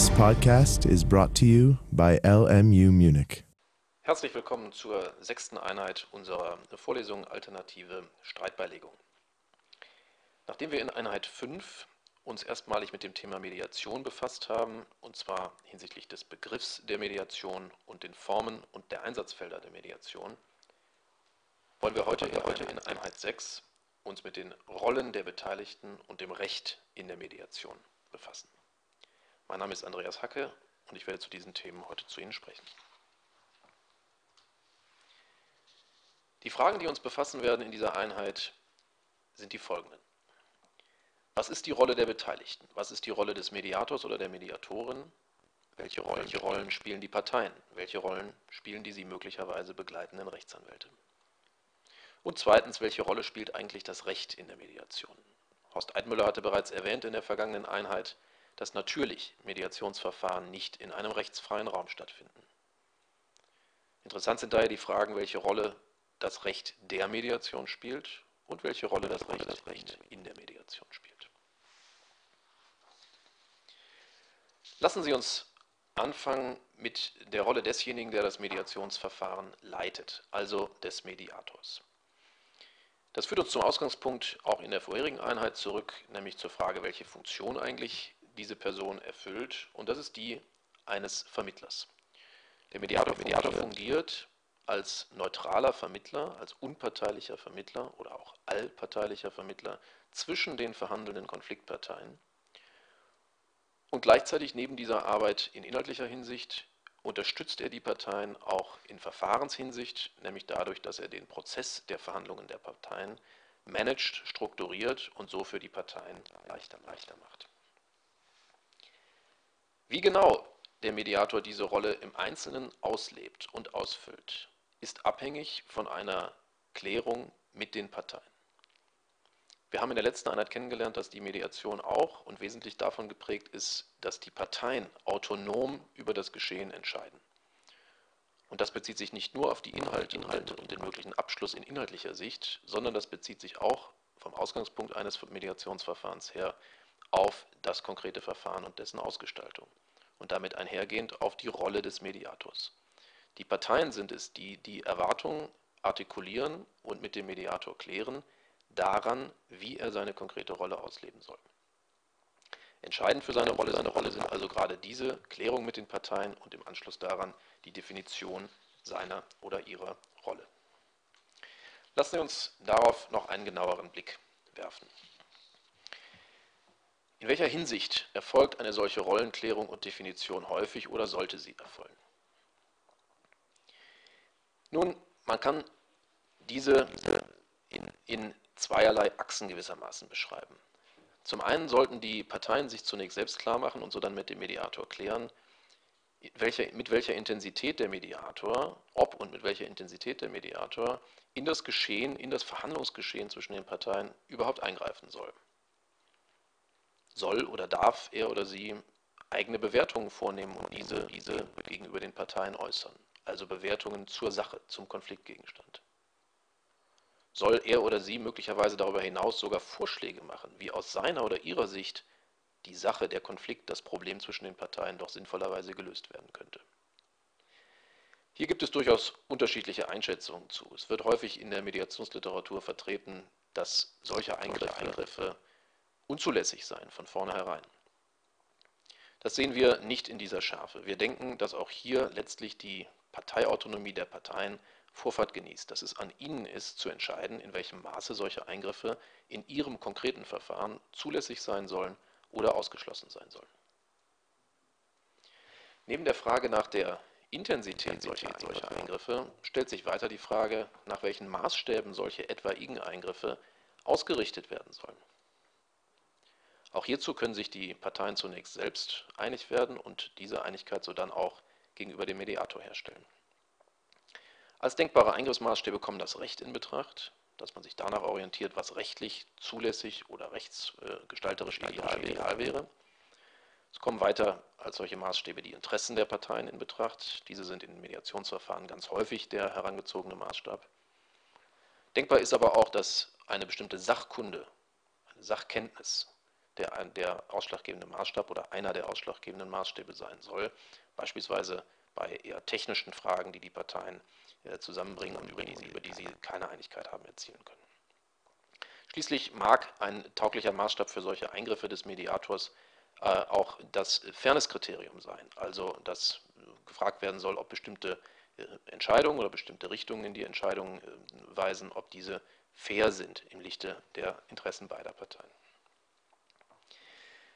This podcast is brought to you by LMU Munich. Herzlich willkommen zur sechsten Einheit unserer Vorlesung Alternative Streitbeilegung. Nachdem wir in Einheit 5 uns erstmalig mit dem Thema Mediation befasst haben, und zwar hinsichtlich des Begriffs der Mediation und den Formen und der Einsatzfelder der Mediation, wollen wir heute, heute in Einheit 6 uns mit den Rollen der Beteiligten und dem Recht in der Mediation befassen. Mein Name ist Andreas Hacke und ich werde zu diesen Themen heute zu Ihnen sprechen. Die Fragen, die uns befassen werden in dieser Einheit, sind die folgenden. Was ist die Rolle der Beteiligten? Was ist die Rolle des Mediators oder der Mediatorin? Welche Rollen, welche Rollen spielen die Parteien? Welche Rollen spielen die sie möglicherweise begleitenden Rechtsanwälte? Und zweitens, welche Rolle spielt eigentlich das Recht in der Mediation? Horst Eidmüller hatte bereits erwähnt in der vergangenen Einheit, dass natürlich Mediationsverfahren nicht in einem rechtsfreien Raum stattfinden. Interessant sind daher die Fragen, welche Rolle das Recht der Mediation spielt und welche Rolle das Recht, das Recht in der Mediation spielt. Lassen Sie uns anfangen mit der Rolle desjenigen, der das Mediationsverfahren leitet, also des Mediators. Das führt uns zum Ausgangspunkt auch in der vorherigen Einheit zurück, nämlich zur Frage, welche Funktion eigentlich diese Person erfüllt. Und das ist die eines Vermittlers. Der Mediator, Mediator fungiert als neutraler Vermittler, als unparteilicher Vermittler oder auch allparteilicher Vermittler zwischen den verhandelnden Konfliktparteien. Und gleichzeitig neben dieser Arbeit in inhaltlicher Hinsicht unterstützt er die Parteien auch in Verfahrenshinsicht, nämlich dadurch, dass er den Prozess der Verhandlungen der Parteien managt, strukturiert und so für die Parteien leichter, leichter macht. Wie genau der Mediator diese Rolle im Einzelnen auslebt und ausfüllt, ist abhängig von einer Klärung mit den Parteien. Wir haben in der letzten Einheit kennengelernt, dass die Mediation auch und wesentlich davon geprägt ist, dass die Parteien autonom über das Geschehen entscheiden. Und das bezieht sich nicht nur auf die Inhalte, Inhalte und den möglichen Abschluss in inhaltlicher Sicht, sondern das bezieht sich auch vom Ausgangspunkt eines Mediationsverfahrens her auf das konkrete Verfahren und dessen Ausgestaltung. Und damit einhergehend auf die Rolle des Mediators. Die Parteien sind es, die die Erwartungen artikulieren und mit dem Mediator klären, daran, wie er seine konkrete Rolle ausleben soll. Entscheidend für seine Rolle, seine Rolle sind also gerade diese Klärung mit den Parteien und im Anschluss daran die Definition seiner oder ihrer Rolle. Lassen Sie uns darauf noch einen genaueren Blick werfen. In welcher Hinsicht erfolgt eine solche Rollenklärung und Definition häufig oder sollte sie erfolgen? Nun, man kann diese in, in zweierlei Achsen gewissermaßen beschreiben. Zum einen sollten die Parteien sich zunächst selbst klar machen und so dann mit dem Mediator klären, welche, mit welcher Intensität der Mediator, ob und mit welcher Intensität der Mediator in das Geschehen, in das Verhandlungsgeschehen zwischen den Parteien überhaupt eingreifen soll. Soll oder darf er oder sie eigene Bewertungen vornehmen und diese, diese gegenüber den Parteien äußern, also Bewertungen zur Sache, zum Konfliktgegenstand soll er oder sie möglicherweise darüber hinaus sogar Vorschläge machen, wie aus seiner oder ihrer Sicht die Sache, der Konflikt, das Problem zwischen den Parteien doch sinnvollerweise gelöst werden könnte. Hier gibt es durchaus unterschiedliche Einschätzungen zu. Es wird häufig in der Mediationsliteratur vertreten, dass solche Eingriffe, Eingriffe unzulässig seien von vornherein. Das sehen wir nicht in dieser Schärfe. Wir denken, dass auch hier letztlich die Parteiautonomie der Parteien Vorfahrt genießt, dass es an Ihnen ist, zu entscheiden, in welchem Maße solche Eingriffe in Ihrem konkreten Verfahren zulässig sein sollen oder ausgeschlossen sein sollen. Neben der Frage nach der Intensität solcher, solcher Eingriffe stellt sich weiter die Frage, nach welchen Maßstäben solche etwaigen Eingriffe ausgerichtet werden sollen. Auch hierzu können sich die Parteien zunächst selbst einig werden und diese Einigkeit so dann auch gegenüber dem Mediator herstellen. Als denkbare Eingriffsmaßstäbe kommen das Recht in Betracht, dass man sich danach orientiert, was rechtlich zulässig oder rechtsgestalterisch ideal, ideal wäre. Es kommen weiter als solche Maßstäbe die Interessen der Parteien in Betracht. Diese sind in Mediationsverfahren ganz häufig der herangezogene Maßstab. Denkbar ist aber auch, dass eine bestimmte Sachkunde, eine Sachkenntnis der, der ausschlaggebende Maßstab oder einer der ausschlaggebenden Maßstäbe sein soll, beispielsweise bei eher technischen Fragen, die die Parteien äh, zusammenbringen und über die, sie, über die sie keine Einigkeit haben erzielen können. Schließlich mag ein tauglicher Maßstab für solche Eingriffe des Mediators äh, auch das Fairness-Kriterium sein, also dass gefragt werden soll, ob bestimmte äh, Entscheidungen oder bestimmte Richtungen in die Entscheidungen äh, weisen, ob diese fair sind im Lichte der Interessen beider Parteien.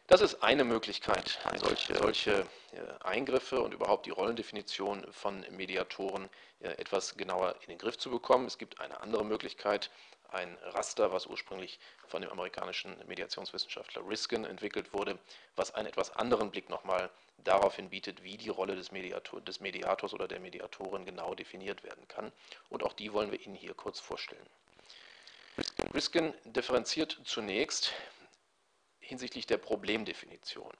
Das ist eine Möglichkeit, solche, solche äh, Eingriffe und überhaupt die Rollendefinition von Mediatoren etwas genauer in den Griff zu bekommen. Es gibt eine andere Möglichkeit, ein Raster, was ursprünglich von dem amerikanischen Mediationswissenschaftler Riskin entwickelt wurde, was einen etwas anderen Blick nochmal daraufhin bietet, wie die Rolle des, Mediator, des Mediators oder der Mediatorin genau definiert werden kann. Und auch die wollen wir Ihnen hier kurz vorstellen. Riskin differenziert zunächst hinsichtlich der Problemdefinition.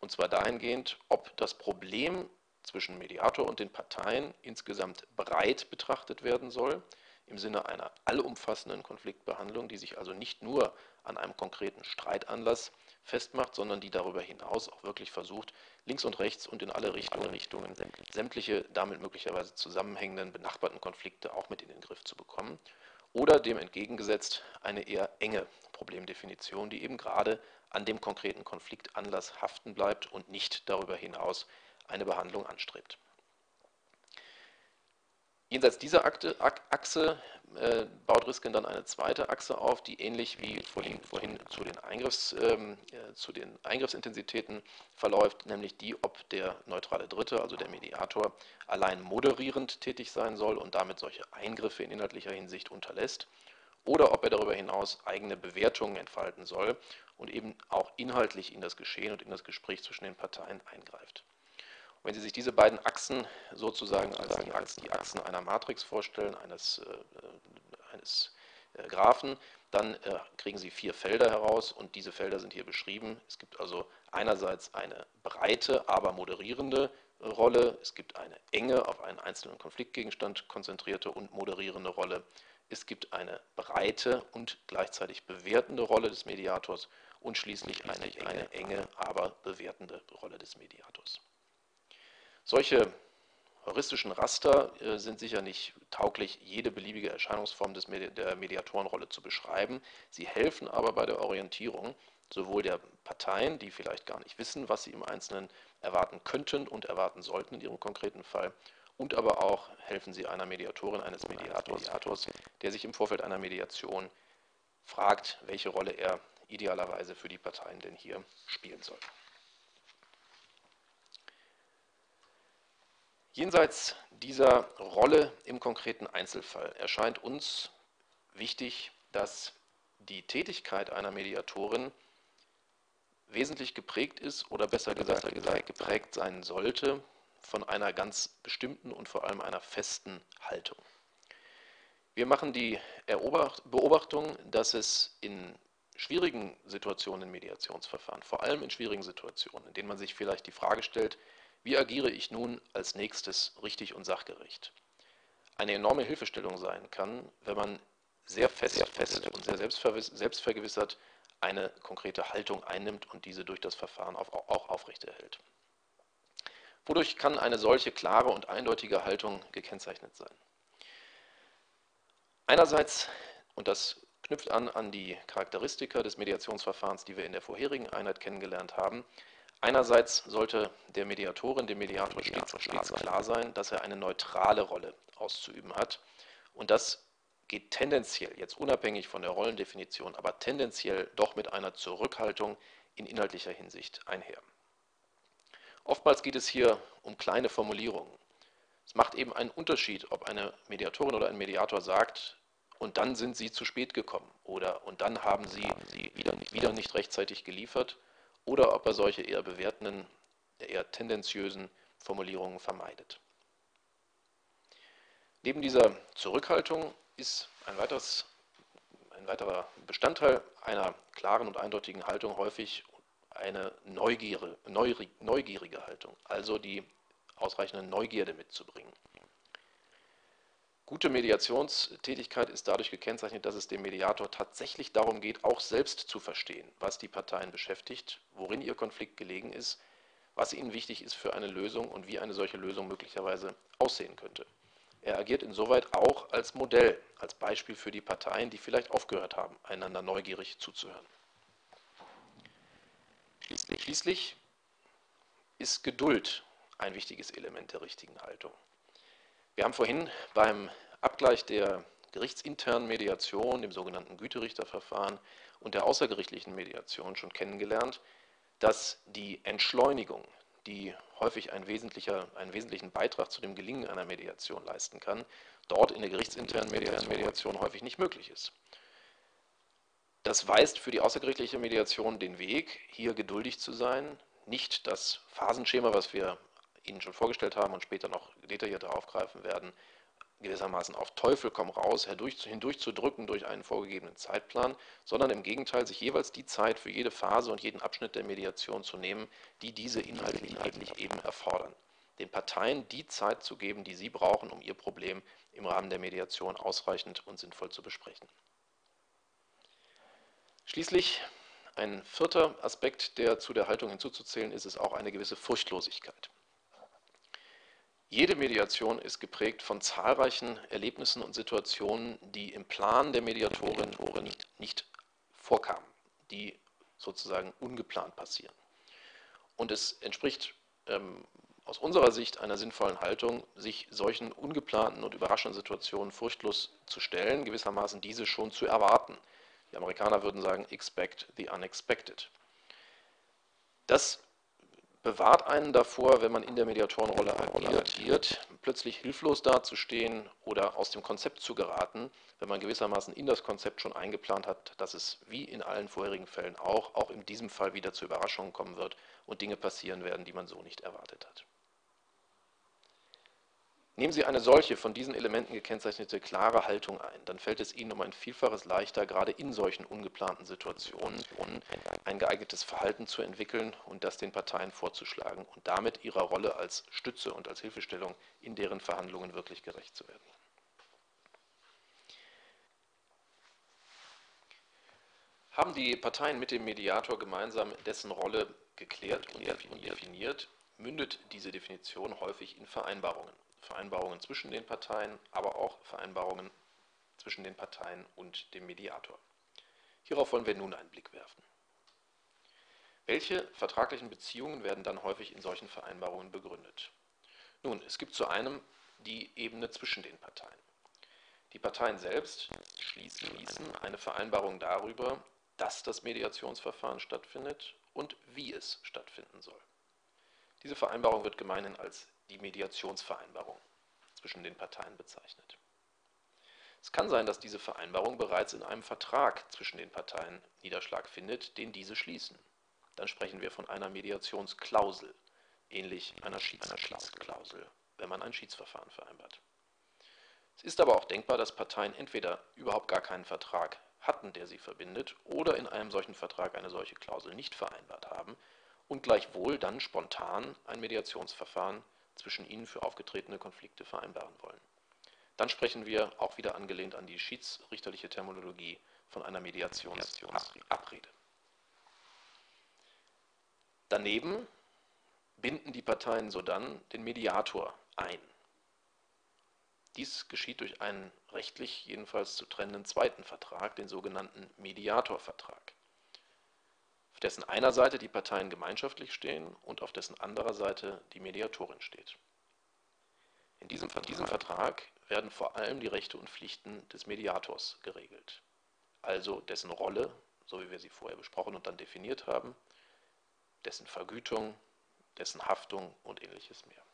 Und zwar dahingehend, ob das Problem zwischen Mediator und den Parteien insgesamt breit betrachtet werden soll, im Sinne einer allumfassenden Konfliktbehandlung, die sich also nicht nur an einem konkreten Streitanlass festmacht, sondern die darüber hinaus auch wirklich versucht, links und rechts und in alle Richtungen, Richtungen sämtliche damit möglicherweise zusammenhängenden benachbarten Konflikte auch mit in den Griff zu bekommen. Oder dem entgegengesetzt eine eher enge Problemdefinition, die eben gerade an dem konkreten Konfliktanlass haften bleibt und nicht darüber hinaus eine Behandlung anstrebt. Jenseits dieser Akte, Achse äh, baut Riskin dann eine zweite Achse auf, die ähnlich wie vorhin, vorhin zu, den Eingriffs, ähm, äh, zu den Eingriffsintensitäten verläuft, nämlich die, ob der neutrale Dritte, also der Mediator, allein moderierend tätig sein soll und damit solche Eingriffe in inhaltlicher Hinsicht unterlässt, oder ob er darüber hinaus eigene Bewertungen entfalten soll und eben auch inhaltlich in das Geschehen und in das Gespräch zwischen den Parteien eingreift. Wenn Sie sich diese beiden Achsen sozusagen als die, Achsen, die Achsen einer Matrix vorstellen, eines, äh, eines äh, Graphen, dann äh, kriegen Sie vier Felder heraus und diese Felder sind hier beschrieben. Es gibt also einerseits eine breite, aber moderierende Rolle, es gibt eine enge, auf einen einzelnen Konfliktgegenstand konzentrierte und moderierende Rolle. Es gibt eine breite und gleichzeitig bewertende Rolle des Mediators und schließlich eine, eine enge, aber bewertende Rolle des Mediators. Solche heuristischen Raster äh, sind sicher nicht tauglich, jede beliebige Erscheinungsform des der Mediatorenrolle zu beschreiben. Sie helfen aber bei der Orientierung sowohl der Parteien, die vielleicht gar nicht wissen, was sie im Einzelnen erwarten könnten und erwarten sollten in ihrem konkreten Fall, und aber auch helfen sie einer Mediatorin, eines Mediators, Mediators der sich im Vorfeld einer Mediation fragt, welche Rolle er idealerweise für die Parteien denn hier spielen soll. Jenseits dieser Rolle im konkreten Einzelfall erscheint uns wichtig, dass die Tätigkeit einer Mediatorin wesentlich geprägt ist oder besser gesagt, geprägt sein sollte von einer ganz bestimmten und vor allem einer festen Haltung. Wir machen die Beobachtung, dass es in schwierigen Situationen in Mediationsverfahren, vor allem in schwierigen Situationen, in denen man sich vielleicht die Frage stellt, wie agiere ich nun als nächstes richtig und sachgerecht? Eine enorme Hilfestellung sein kann, wenn man sehr fest, fest und sehr selbstvergewissert eine konkrete Haltung einnimmt und diese durch das Verfahren auch aufrechterhält. Wodurch kann eine solche klare und eindeutige Haltung gekennzeichnet sein? Einerseits, und das knüpft an an die Charakteristika des Mediationsverfahrens, die wir in der vorherigen Einheit kennengelernt haben, Einerseits sollte der Mediatorin, dem Mediator stets, klar sein, dass er eine neutrale Rolle auszuüben hat. Und das geht tendenziell, jetzt unabhängig von der Rollendefinition, aber tendenziell doch mit einer Zurückhaltung in inhaltlicher Hinsicht einher. Oftmals geht es hier um kleine Formulierungen. Es macht eben einen Unterschied, ob eine Mediatorin oder ein Mediator sagt, und dann sind sie zu spät gekommen oder und dann haben sie, sie wieder, nicht, wieder nicht rechtzeitig geliefert oder ob er solche eher bewertenden, eher tendenziösen Formulierungen vermeidet. Neben dieser Zurückhaltung ist ein, weiteres, ein weiterer Bestandteil einer klaren und eindeutigen Haltung häufig eine Neugierde, neugierige Haltung, also die ausreichende Neugierde mitzubringen. Gute Mediationstätigkeit ist dadurch gekennzeichnet, dass es dem Mediator tatsächlich darum geht, auch selbst zu verstehen, was die Parteien beschäftigt, worin ihr Konflikt gelegen ist, was ihnen wichtig ist für eine Lösung und wie eine solche Lösung möglicherweise aussehen könnte. Er agiert insoweit auch als Modell, als Beispiel für die Parteien, die vielleicht aufgehört haben, einander neugierig zuzuhören. Schließlich, ist Geduld ein wichtiges Element der richtigen Haltung. Wir haben vorhin beim Abgleich der gerichtsinternen Mediation, dem sogenannten Güterichterverfahren und der außergerichtlichen Mediation schon kennengelernt, dass die Entschleunigung, die häufig ein wesentlicher, einen wesentlichen Beitrag zu dem Gelingen einer Mediation leisten kann, dort in der gerichtsinternen Mediation häufig nicht möglich ist. Das weist für die außergerichtliche Mediation den Weg, hier geduldig zu sein, nicht das Phasenschema, was wir Ihnen schon vorgestellt haben und später noch detaillierter aufgreifen werden, gewissermaßen auf Teufel komm raus hindurch zu drücken durch einen vorgegebenen Zeitplan, sondern im Gegenteil sich jeweils die Zeit für jede Phase und jeden Abschnitt der Mediation zu nehmen, die diese inhaltlich, inhaltlich eben erfordern. Den Parteien die Zeit zu geben, die sie brauchen, um ihr Problem im Rahmen der Mediation ausreichend und sinnvoll zu besprechen. Schließlich ein vierter Aspekt, der zu der Haltung hinzuzuzählen ist, ist auch eine gewisse Furchtlosigkeit. Jede Mediation ist geprägt von zahlreichen Erlebnissen und Situationen, die im Plan der Mediatorin nicht, nicht vorkamen, die sozusagen ungeplant passieren. Und es entspricht ähm, aus unserer Sicht einer sinnvollen Haltung, sich solchen ungeplanten und überraschenden Situationen furchtlos zu stellen, gewissermaßen diese schon zu erwarten. Die Amerikaner würden sagen, expect the unexpected. Das bewahrt einen davor, wenn man in der Mediatorenrolle agiert, plötzlich hilflos dazustehen oder aus dem Konzept zu geraten, wenn man gewissermaßen in das Konzept schon eingeplant hat, dass es wie in allen vorherigen Fällen auch, auch in diesem Fall wieder zu Überraschungen kommen wird und Dinge passieren werden, die man so nicht erwartet hat. Nehmen Sie eine solche von diesen Elementen gekennzeichnete klare Haltung ein, dann fällt es Ihnen um ein Vielfaches leichter, gerade in solchen ungeplanten Situationen ein geeignetes Verhalten zu entwickeln und das den Parteien vorzuschlagen und damit ihrer Rolle als Stütze und als Hilfestellung in deren Verhandlungen wirklich gerecht zu werden. Haben die Parteien mit dem Mediator gemeinsam dessen Rolle geklärt und definiert, mündet diese Definition häufig in Vereinbarungen. Vereinbarungen zwischen den Parteien, aber auch Vereinbarungen zwischen den Parteien und dem Mediator. Hierauf wollen wir nun einen Blick werfen. Welche vertraglichen Beziehungen werden dann häufig in solchen Vereinbarungen begründet? Nun, es gibt zu einem die Ebene zwischen den Parteien. Die Parteien selbst schließen eine Vereinbarung darüber, dass das Mediationsverfahren stattfindet und wie es stattfinden soll. Diese Vereinbarung wird gemeinhin als die Mediationsvereinbarung zwischen den Parteien bezeichnet. Es kann sein, dass diese Vereinbarung bereits in einem Vertrag zwischen den Parteien Niederschlag findet, den diese schließen. Dann sprechen wir von einer Mediationsklausel, ähnlich einer Schiedsklausel, wenn man ein Schiedsverfahren vereinbart. Es ist aber auch denkbar, dass Parteien entweder überhaupt gar keinen Vertrag hatten, der sie verbindet, oder in einem solchen Vertrag eine solche Klausel nicht vereinbart haben und gleichwohl dann spontan ein Mediationsverfahren zwischen ihnen für aufgetretene Konflikte vereinbaren wollen. Dann sprechen wir, auch wieder angelehnt an die schiedsrichterliche Terminologie, von einer Mediationsabrede. Daneben binden die Parteien sodann den Mediator ein. Dies geschieht durch einen rechtlich jedenfalls zu trennenden zweiten Vertrag, den sogenannten Mediatorvertrag auf dessen einer Seite die Parteien gemeinschaftlich stehen und auf dessen anderer Seite die Mediatorin steht. In diesem, diesem Vertrag werden vor allem die Rechte und Pflichten des Mediators geregelt, also dessen Rolle, so wie wir sie vorher besprochen und dann definiert haben, dessen Vergütung, dessen Haftung und ähnliches mehr.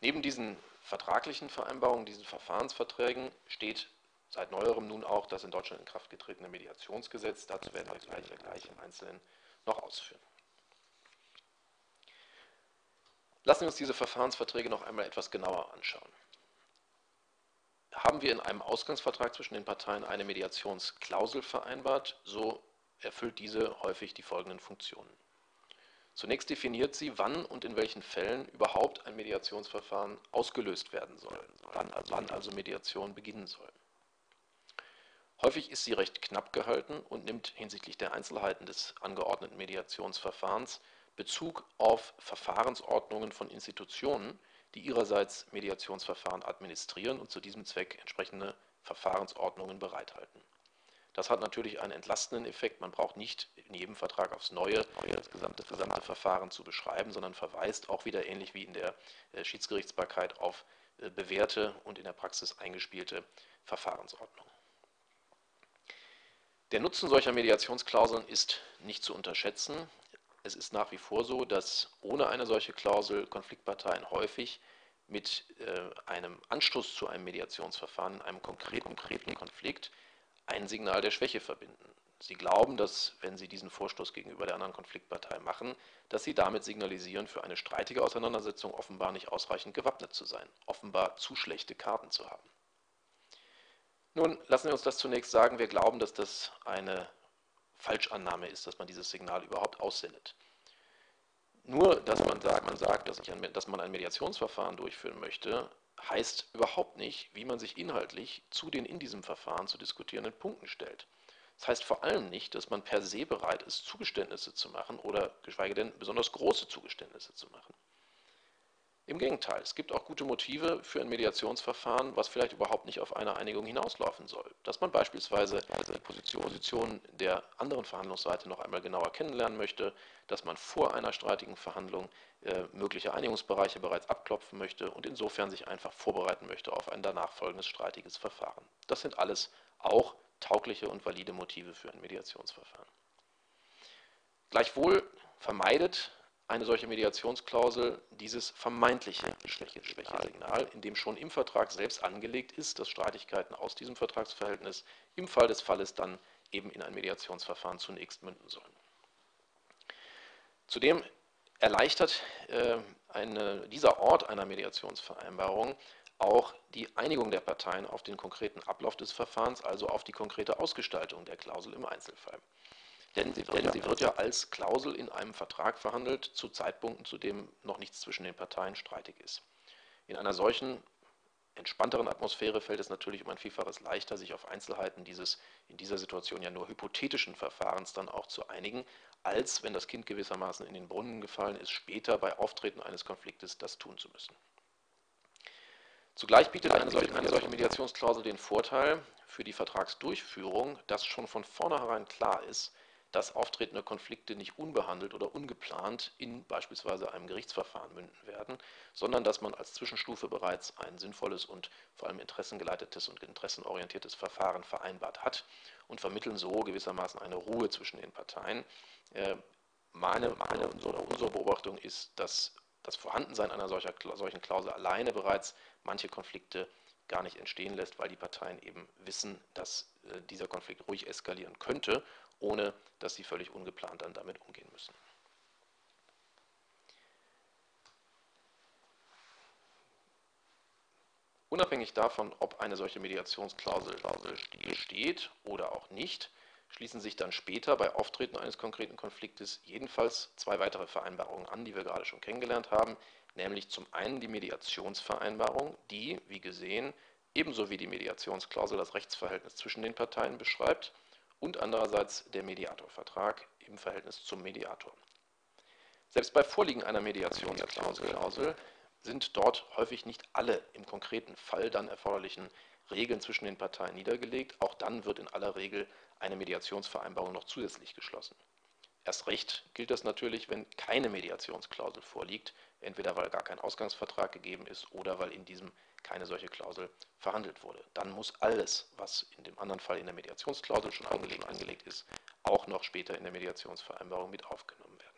Neben diesen vertraglichen Vereinbarungen, diesen Verfahrensverträgen steht Seit neuerem nun auch das in Deutschland in Kraft getretene Mediationsgesetz. Dazu werden wir gleich, gleich im Einzelnen noch ausführen. Lassen wir uns diese Verfahrensverträge noch einmal etwas genauer anschauen. Haben wir in einem Ausgangsvertrag zwischen den Parteien eine Mediationsklausel vereinbart, so erfüllt diese häufig die folgenden Funktionen. Zunächst definiert sie, wann und in welchen Fällen überhaupt ein Mediationsverfahren ausgelöst werden soll, wann also, wann also Mediation beginnen soll. Häufig ist sie recht knapp gehalten und nimmt hinsichtlich der Einzelheiten des angeordneten Mediationsverfahrens Bezug auf Verfahrensordnungen von Institutionen, die ihrerseits Mediationsverfahren administrieren und zu diesem Zweck entsprechende Verfahrensordnungen bereithalten. Das hat natürlich einen entlastenden Effekt. Man braucht nicht in jedem Vertrag aufs Neue das gesamte, gesamte Verfahren zu beschreiben, sondern verweist auch wieder ähnlich wie in der äh, Schiedsgerichtsbarkeit auf äh, bewährte und in der Praxis eingespielte Verfahrensordnungen. Der Nutzen solcher Mediationsklauseln ist nicht zu unterschätzen. Es ist nach wie vor so, dass ohne eine solche Klausel Konfliktparteien häufig mit äh, einem Anstoß zu einem Mediationsverfahren in einem konkreten, konkreten Konflikt ein Signal der Schwäche verbinden. Sie glauben, dass, wenn Sie diesen Vorstoß gegenüber der anderen Konfliktpartei machen, dass Sie damit signalisieren, für eine streitige Auseinandersetzung offenbar nicht ausreichend gewappnet zu sein, offenbar zu schlechte Karten zu haben. Nun, lassen Sie uns das zunächst sagen. Wir glauben, dass das eine Falschannahme ist, dass man dieses Signal überhaupt aussendet. Nur, dass man sagt, man sagt dass, ein, dass man ein Mediationsverfahren durchführen möchte, heißt überhaupt nicht, wie man sich inhaltlich zu den in diesem Verfahren zu diskutierenden Punkten stellt. Das heißt vor allem nicht, dass man per se bereit ist, Zugeständnisse zu machen oder geschweige denn besonders große Zugeständnisse zu machen. Im Gegenteil, es gibt auch gute Motive für ein Mediationsverfahren, was vielleicht überhaupt nicht auf eine Einigung hinauslaufen soll. Dass man beispielsweise die Position der anderen Verhandlungsseite noch einmal genauer kennenlernen möchte, dass man vor einer streitigen Verhandlung äh, mögliche Einigungsbereiche bereits abklopfen möchte und insofern sich einfach vorbereiten möchte auf ein danach folgendes streitiges Verfahren. Das sind alles auch taugliche und valide Motive für ein Mediationsverfahren. Gleichwohl vermeidet eine solche Mediationsklausel dieses vermeintliche Schwächesignal, in dem schon im Vertrag selbst angelegt ist, dass Streitigkeiten aus diesem Vertragsverhältnis im Fall des Falles dann eben in ein Mediationsverfahren zunächst münden sollen. Zudem erleichtert äh, eine, dieser Ort einer Mediationsvereinbarung auch die Einigung der Parteien auf den konkreten Ablauf des Verfahrens, also auf die konkrete Ausgestaltung der Klausel im Einzelfall. Denn sie, denn sie wird ja als Klausel in einem Vertrag verhandelt, zu Zeitpunkten, zu dem noch nichts zwischen den Parteien streitig ist. In einer solchen entspannteren Atmosphäre fällt es natürlich um ein Vielfaches leichter, sich auf Einzelheiten dieses in dieser Situation ja nur hypothetischen Verfahrens dann auch zu einigen, als wenn das Kind gewissermaßen in den Brunnen gefallen ist, später bei Auftreten eines Konfliktes das tun zu müssen. Zugleich bietet eine solche, eine solche Mediationsklausel den Vorteil für die Vertragsdurchführung, dass schon von vornherein klar ist, dass auftretende Konflikte nicht unbehandelt oder ungeplant in beispielsweise einem Gerichtsverfahren münden werden, sondern dass man als Zwischenstufe bereits ein sinnvolles und vor allem interessengeleitetes und interessenorientiertes Verfahren vereinbart hat und vermitteln so gewissermaßen eine Ruhe zwischen den Parteien. Äh, meine, meine unsere, unsere Beobachtung ist, dass das Vorhandensein einer solcher, solchen Klausel alleine bereits manche Konflikte gar nicht entstehen lässt, weil die Parteien eben wissen, dass äh, dieser Konflikt ruhig eskalieren könnte ohne dass sie völlig ungeplant dann damit umgehen müssen. Unabhängig davon, ob eine solche Mediationsklausel besteht oder auch nicht, schließen sich dann später bei Auftreten eines konkreten Konfliktes jedenfalls zwei weitere Vereinbarungen an, die wir gerade schon kennengelernt haben, nämlich zum einen die Mediationsvereinbarung, die, wie gesehen, ebenso wie die Mediationsklausel das Rechtsverhältnis zwischen den Parteien beschreibt und andererseits der Mediatorvertrag im Verhältnis zum Mediator. Selbst bei Vorliegen einer Mediationsklausel sind dort häufig nicht alle im konkreten Fall dann erforderlichen Regeln zwischen den Parteien niedergelegt. Auch dann wird in aller Regel eine Mediationsvereinbarung noch zusätzlich geschlossen. Erst recht gilt das natürlich, wenn keine Mediationsklausel vorliegt, entweder weil gar kein Ausgangsvertrag gegeben ist oder weil in diesem keine solche Klausel verhandelt wurde. Dann muss alles, was in dem anderen Fall in der Mediationsklausel schon angelegt, angelegt ist, auch noch später in der Mediationsvereinbarung mit aufgenommen werden.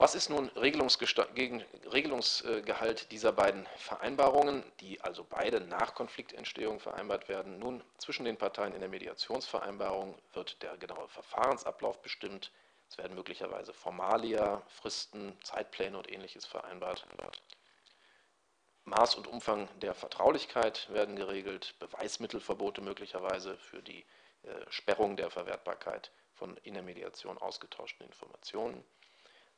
Was ist nun Regelungsgehalt dieser beiden Vereinbarungen, die also beide nach Konfliktentstehung vereinbart werden? Nun, zwischen den Parteien in der Mediationsvereinbarung wird der genaue Verfahrensablauf bestimmt. Es werden möglicherweise Formalia, Fristen, Zeitpläne und ähnliches vereinbart. Maß und Umfang der Vertraulichkeit werden geregelt, Beweismittelverbote möglicherweise für die äh, Sperrung der Verwertbarkeit von in der Mediation ausgetauschten Informationen,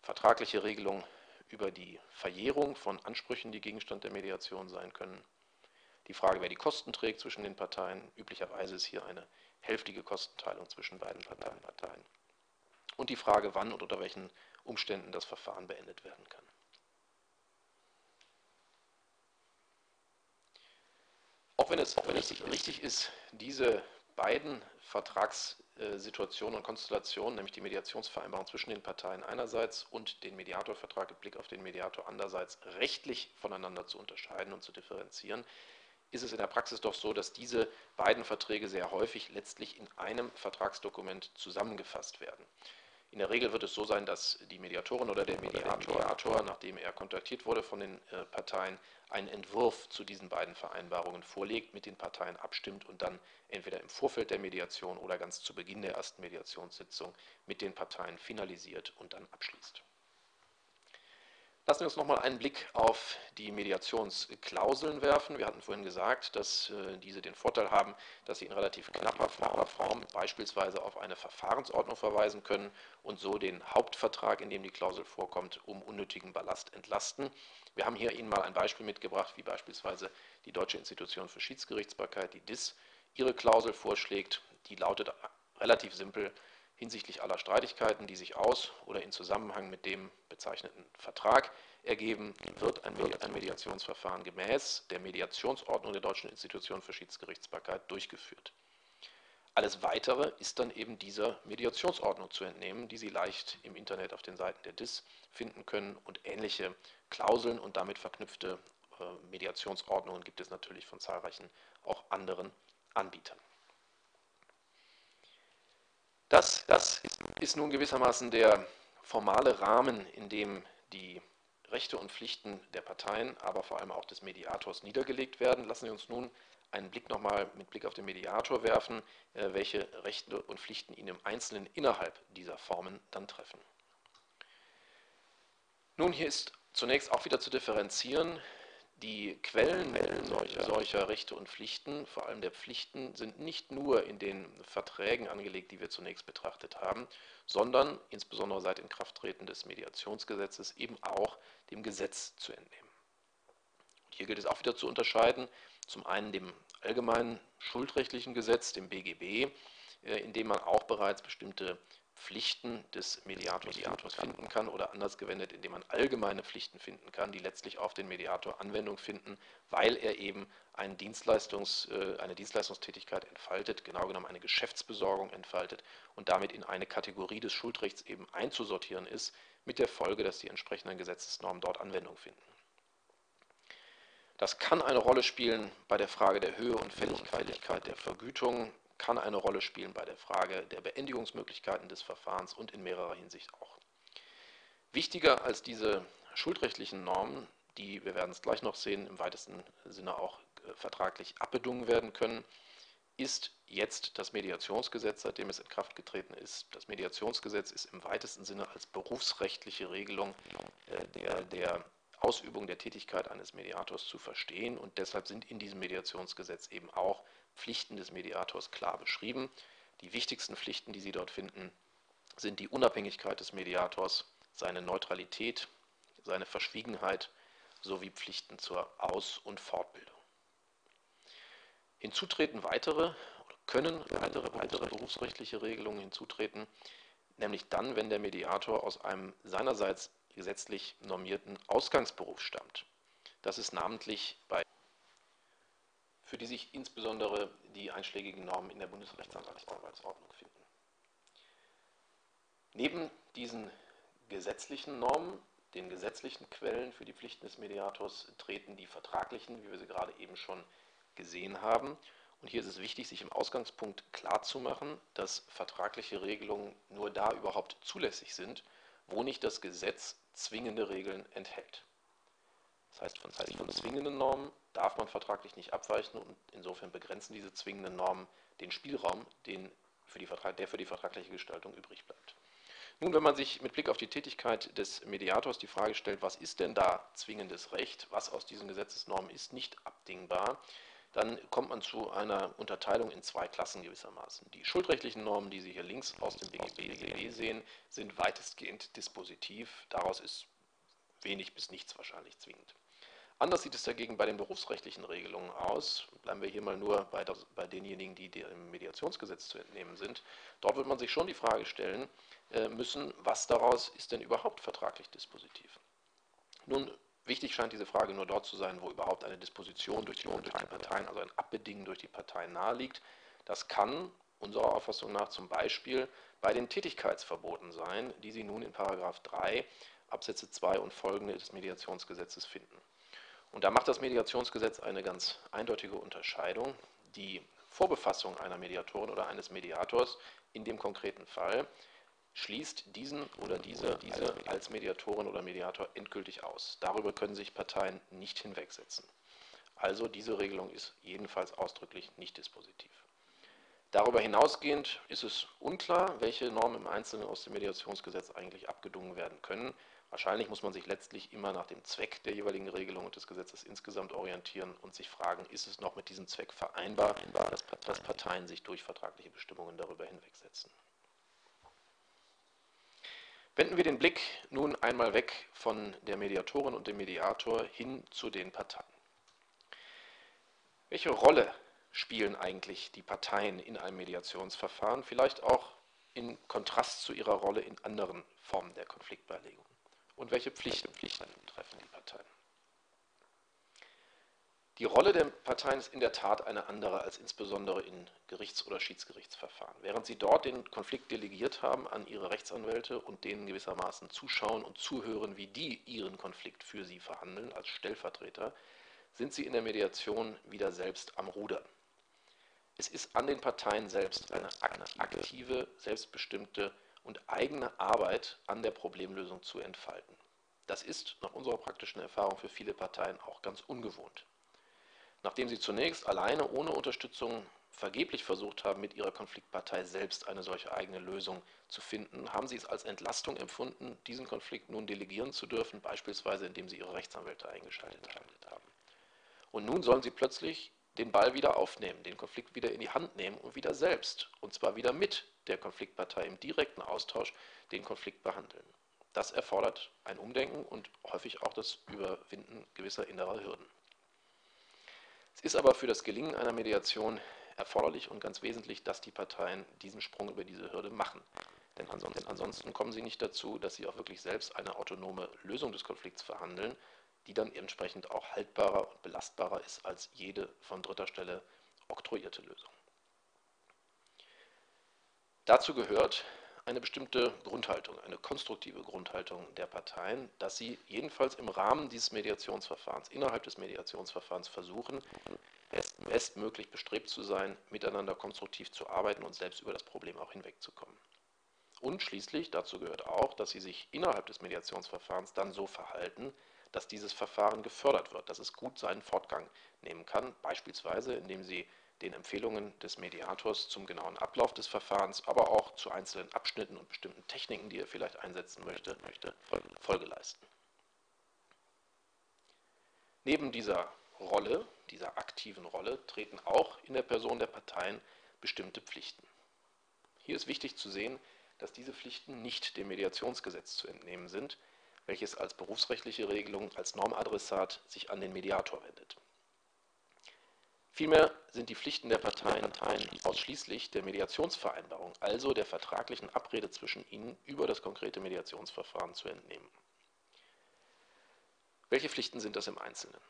vertragliche Regelungen über die Verjährung von Ansprüchen, die Gegenstand der Mediation sein können, die Frage, wer die Kosten trägt zwischen den Parteien. Üblicherweise ist hier eine hälftige Kostenteilung zwischen beiden Parteien. Und die Frage, wann und unter welchen Umständen das Verfahren beendet werden kann. Auch wenn es, auch wenn es richtig ist, diese beiden Vertragssituationen und Konstellationen, nämlich die Mediationsvereinbarung zwischen den Parteien einerseits und den Mediatorvertrag mit Blick auf den Mediator andererseits rechtlich voneinander zu unterscheiden und zu differenzieren, ist es in der Praxis doch so, dass diese beiden Verträge sehr häufig letztlich in einem Vertragsdokument zusammengefasst werden. In der Regel wird es so sein, dass die Mediatorin oder der Mediator, nachdem er kontaktiert wurde von den äh, Parteien, einen Entwurf zu diesen beiden Vereinbarungen vorlegt, mit den Parteien abstimmt und dann entweder im Vorfeld der Mediation oder ganz zu Beginn der ersten Mediationssitzung mit den Parteien finalisiert und dann abschließt. Lassen wir uns nochmal einen Blick auf die Mediationsklauseln werfen. Wir hatten vorhin gesagt, dass äh, diese den Vorteil haben, dass sie in relativ knapper Form beispielsweise auf eine Verfahrensordnung verweisen können und so den Hauptvertrag, in dem die Klausel vorkommt, um unnötigen Ballast entlasten. Wir haben hier Ihnen mal ein Beispiel mitgebracht, wie beispielsweise die Deutsche Institution für Schiedsgerichtsbarkeit, die DIS, ihre Klausel vorschlägt. Die lautet relativ simpel, hinsichtlich aller Streitigkeiten, die sich aus oder in Zusammenhang mit dem bezeichneten Vertrag ergeben, wird ein, Mediationsverfahren gemäß der Mediationsordnung der Deutschen Institution für Schiedsgerichtsbarkeit durchgeführt. Alles Weitere ist dann eben dieser Mediationsordnung zu entnehmen, die Sie leicht im Internet auf den Seiten der DIS finden können und ähnliche Klauseln und damit verknüpfte äh, Mediationsordnungen gibt es natürlich von zahlreichen auch anderen Anbietern. Das, das ist nun gewissermaßen der formale Rahmen, in dem die Rechte und Pflichten der Parteien, aber vor allem auch des Mediators niedergelegt werden. Lassen Sie uns nun einen Blick nochmal mit Blick auf den Mediator werfen, äh, welche Rechte und Pflichten ihn im Einzelnen innerhalb dieser Formen dann treffen. Nun, hier ist zunächst auch wieder zu differenzieren, die Quellen solcher, solcher, Rechte und Pflichten, vor allem der Pflichten, sind nicht nur in den Verträgen angelegt, die wir zunächst betrachtet haben, sondern insbesondere seit Inkrafttreten des Mediationsgesetzes eben auch dem Gesetz zu entnehmen. Und hier gilt es auch wieder zu unterscheiden, zum einen dem allgemeinen schuldrechtlichen Gesetz, dem BGB, äh, in dem man auch bereits bestimmte Pflichten des Mediators, Mediators finden kann oder anders gewendet, indem man allgemeine Pflichten finden kann, die letztlich auf den Mediator Anwendung finden, weil er eben eine, Dienstleistungs, äh, eine Dienstleistungstätigkeit entfaltet, genau genommen eine Geschäftsbesorgung entfaltet und damit in eine Kategorie des Schuldrechts eben einzusortieren ist, mit der Folge, dass die entsprechenden Gesetzesnormen dort Anwendung finden. Das kann eine Rolle spielen bei der Frage der Höhe und Fälligkeit der Vergütung, kann eine Rolle spielen bei der Frage der Beendigungsmöglichkeiten des Verfahrens und in mehrerer Hinsicht auch. Wichtiger als diese schuldrechtlichen Normen, die, wir werden es gleich noch sehen, im weitesten Sinne auch äh, vertraglich abbedungen werden können, ist jetzt das Mediationsgesetz, seitdem es in Kraft getreten ist. Das Mediationsgesetz ist im weitesten Sinne als berufsrechtliche Regelung äh, der, der Ausübung der Tätigkeit eines Mediators zu verstehen und deshalb sind in diesem Mediationsgesetz eben auch Pflichten des Mediators klar beschrieben. Die wichtigsten Pflichten, die Sie dort finden, sind die Unabhängigkeit des Mediators, seine Neutralität, seine Verschwiegenheit sowie Pflichten zur Aus- und Fortbildung. Hinzutreten weitere können weitere, weitere berufsrechtliche Regelungen hinzutreten, nämlich dann, wenn der Mediator aus einem seinerseits gesetzlich normierten Ausgangsberuf stammt. Das ist namentlich bei für die sich insbesondere die einschlägigen Normen in der Bundesrechtsanwaltsordnung finden. Neben diesen gesetzlichen Normen, den gesetzlichen Quellen für die Pflichten des Mediators, treten die vertraglichen, wie wir sie gerade eben schon gesehen haben. Und hier ist es wichtig, sich im Ausgangspunkt klarzumachen, dass vertragliche Regelungen nur da überhaupt zulässig sind, wo nicht das Gesetz zwingende Regeln enthält. Das heißt, von, das heißt, von zwingenden Normen darf man vertraglich nicht abweichen und insofern begrenzen diese zwingenden Normen den Spielraum, den für die der für die vertragliche Gestaltung übrig bleibt. Nun, wenn man sich mit Blick auf die Tätigkeit des Mediators die Frage stellt, was ist denn da zwingendes Recht, was aus diesen Gesetzesnormen ist nicht abdingbar, dann kommt man zu einer Unterteilung in zwei Klassen gewissermaßen. Die schuldrechtlichen Normen, die Sie hier links aus dem BGB sehen, sind weitestgehend dispositiv. Daraus ist wenig bis nichts wahrscheinlich zwingend. Anders sieht es dagegen bei den berufsrechtlichen Regelungen aus. Bleiben wir hier mal nur bei, das, bei denjenigen, die dem Mediationsgesetz zu entnehmen sind. Dort wird man sich schon die Frage stellen äh, müssen, was daraus ist denn überhaupt vertraglich dispositiv? Nun, wichtig scheint diese Frage nur dort zu sein, wo überhaupt eine Disposition durch die, durch die Parteien, also ein Abbedingen durch die Parteien naheliegt. Das kann unserer Auffassung nach zum Beispiel bei den Tätigkeitsverboten sein, die Sie nun in Paragraph 3 Absätze 2 und folgende des Mediationsgesetzes finden. Und da macht das Mediationsgesetz eine ganz eindeutige Unterscheidung. Die Vorbefassung einer Mediatorin oder eines Mediators in dem konkreten Fall schließt diesen oder diese, diese als Mediatorin oder Mediator endgültig aus. Darüber können sich Parteien nicht hinwegsetzen. Also diese Regelung ist jedenfalls ausdrücklich nicht dispositiv. Darüber hinausgehend ist es unklar, welche Normen im Einzelnen aus dem Mediationsgesetz eigentlich abgedungen werden können. Wahrscheinlich muss man sich letztlich immer nach dem Zweck der jeweiligen Regelung und des Gesetzes insgesamt orientieren und sich fragen, ist es noch mit diesem Zweck vereinbar, dass Parteien sich durch vertragliche Bestimmungen darüber hinwegsetzen. Wenden wir den Blick nun einmal weg von der Mediatorin und dem Mediator hin zu den Parteien. Welche Rolle spielen eigentlich die Parteien in einem Mediationsverfahren, vielleicht auch in Kontrast zu ihrer Rolle in anderen Formen der Konfliktbeilegung? Und welche Pflichten, Pflichten treffen die Parteien. Die Rolle der Parteien ist in der Tat eine andere als insbesondere in Gerichts- oder Schiedsgerichtsverfahren. Während sie dort den Konflikt delegiert haben an ihre Rechtsanwälte und denen gewissermaßen zuschauen und zuhören, wie die ihren Konflikt für sie verhandeln als Stellvertreter, sind sie in der Mediation wieder selbst am Ruder. Es ist an den Parteien selbst eine aktive, selbstbestimmte und eigene Arbeit an der Problemlösung zu entfalten. Das ist nach unserer praktischen Erfahrung für viele Parteien auch ganz ungewohnt. Nachdem sie zunächst alleine ohne Unterstützung vergeblich versucht haben, mit ihrer Konfliktpartei selbst eine solche eigene Lösung zu finden, haben sie es als Entlastung empfunden, diesen Konflikt nun delegieren zu dürfen, beispielsweise indem sie ihre Rechtsanwälte eingeschaltet haben. Und nun sollen sie plötzlich den Ball wieder aufnehmen, den Konflikt wieder in die Hand nehmen und wieder selbst, und zwar wieder mit der Konfliktpartei im direkten Austausch, den Konflikt behandeln. Das erfordert ein Umdenken und häufig auch das Überwinden gewisser innerer Hürden. Es ist aber für das Gelingen einer Mediation erforderlich und ganz wesentlich, dass die Parteien diesen Sprung über diese Hürde machen. Denn ansonsten, ansonsten kommen sie nicht dazu, dass sie auch wirklich selbst eine autonome Lösung des Konflikts verhandeln, die dann entsprechend auch haltbarer und belastbarer ist als jede von dritter Stelle oktroyierte Lösung. Dazu gehört eine bestimmte Grundhaltung, eine konstruktive Grundhaltung der Parteien, dass sie jedenfalls im Rahmen dieses Mediationsverfahrens, innerhalb des Mediationsverfahrens versuchen, bestmöglich bestrebt zu sein, miteinander konstruktiv zu arbeiten und selbst über das Problem auch hinwegzukommen. Und schließlich, dazu gehört auch, dass sie sich innerhalb des Mediationsverfahrens dann so verhalten, dass dieses Verfahren gefördert wird, dass es gut seinen Fortgang nehmen kann, beispielsweise indem sie den Empfehlungen des Mediators zum genauen Ablauf des Verfahrens, aber auch zu einzelnen Abschnitten und bestimmten Techniken, die er vielleicht einsetzen möchte, möchte Folge leisten. Neben dieser Rolle, dieser aktiven Rolle, treten auch in der Person der Parteien bestimmte Pflichten. Hier ist wichtig zu sehen, dass diese Pflichten nicht dem Mediationsgesetz zu entnehmen sind, welches als berufsrechtliche Regelung als Normadressat sich an den Mediator wendet. Vielmehr sind die Pflichten der Parteien ausschließlich der Mediationsvereinbarung, also der vertraglichen Abrede zwischen ihnen über das konkrete Mediationsverfahren zu entnehmen. Welche Pflichten sind das im Einzelnen?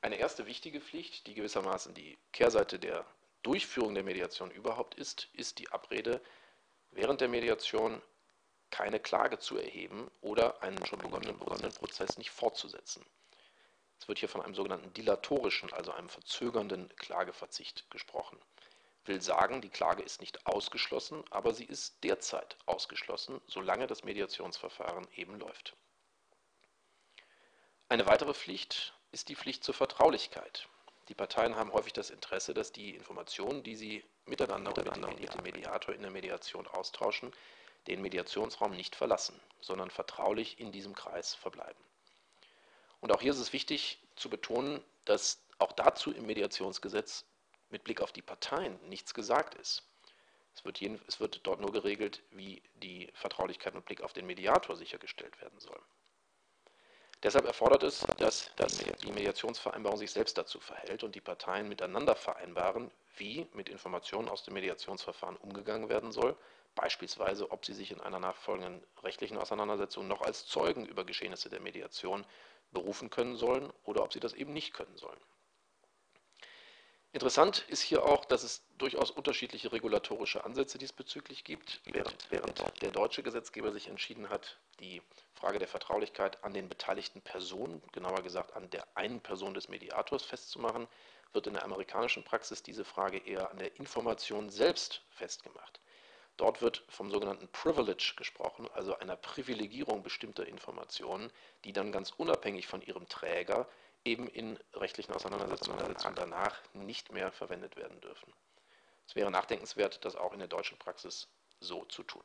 Eine erste wichtige Pflicht, die gewissermaßen die Kehrseite der Durchführung der Mediation überhaupt ist, ist die Abrede, während der Mediation keine Klage zu erheben oder einen schon begonnenen, begonnenen Prozess nicht fortzusetzen. Es wird hier von einem sogenannten dilatorischen, also einem verzögernden Klageverzicht gesprochen. Will sagen, die Klage ist nicht ausgeschlossen, aber sie ist derzeit ausgeschlossen, solange das Mediationsverfahren eben läuft. Eine weitere Pflicht ist die Pflicht zur Vertraulichkeit. Die Parteien haben häufig das Interesse, dass die Informationen, die sie miteinander, und mit dem Mediator in der Mediation austauschen, den Mediationsraum nicht verlassen, sondern vertraulich in diesem Kreis verbleiben. Und auch hier ist es wichtig zu betonen, dass auch dazu im Mediationsgesetz mit Blick auf die Parteien nichts gesagt ist. Es wird, jeden, es wird dort nur geregelt, wie die Vertraulichkeit mit Blick auf den Mediator sichergestellt werden soll. Deshalb erfordert es, dass, dass die Mediationsvereinbarung sich selbst dazu verhält und die Parteien miteinander vereinbaren, wie mit Informationen aus dem Mediationsverfahren umgegangen werden soll, beispielsweise ob sie sich in einer nachfolgenden rechtlichen Auseinandersetzung noch als Zeugen über Geschehnisse der Mediation berufen können sollen oder ob sie das eben nicht können sollen. Interessant ist hier auch, dass es durchaus unterschiedliche regulatorische Ansätze diesbezüglich gibt, während, während der deutsche Gesetzgeber sich entschieden hat, die Frage der Vertraulichkeit an den beteiligten Personen, genauer gesagt an der einen Person des Mediators festzumachen, wird in der amerikanischen Praxis diese Frage eher an der Information selbst festgemacht. Dort wird vom sogenannten Privilege gesprochen, also einer Privilegierung bestimmter Informationen, die dann ganz unabhängig von ihrem Träger eben in rechtlichen Auseinandersetzungen danach nicht mehr verwendet werden dürfen. Es wäre nachdenkenswert, das auch in der deutschen Praxis so zu tun.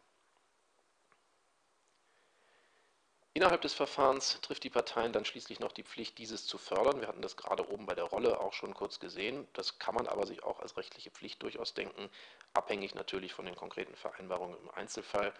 Innerhalb des Verfahrens trifft die Parteien dann schließlich noch die Pflicht, dieses zu fördern. Wir hatten das gerade oben bei der Rolle auch schon kurz gesehen. Das kann man aber sich auch als rechtliche Pflicht durchaus denken, abhängig natürlich von den konkreten Vereinbarungen im Einzelfall.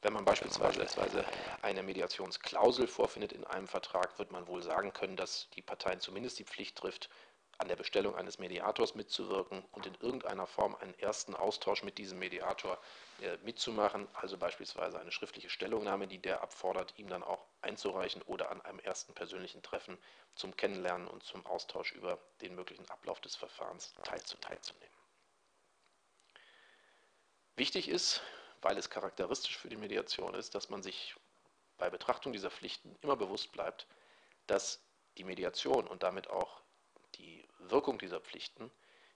Wenn man beispielsweise eine Mediationsklausel vorfindet in einem Vertrag, wird man wohl sagen können, dass die Parteien zumindest die Pflicht trifft, an der Bestellung eines Mediators mitzuwirken und in irgendeiner Form einen ersten Austausch mit diesem Mediator äh, mitzumachen, also beispielsweise eine schriftliche Stellungnahme, die der abfordert, ihm dann auch einzureichen oder an einem ersten persönlichen Treffen zum Kennenlernen und zum Austausch über den möglichen Ablauf des Verfahrens teilzunehmen. Wichtig ist, weil es charakteristisch für die Mediation ist, dass man sich bei Betrachtung dieser Pflichten immer bewusst bleibt, dass die Mediation und damit auch die Wirkung dieser Pflichten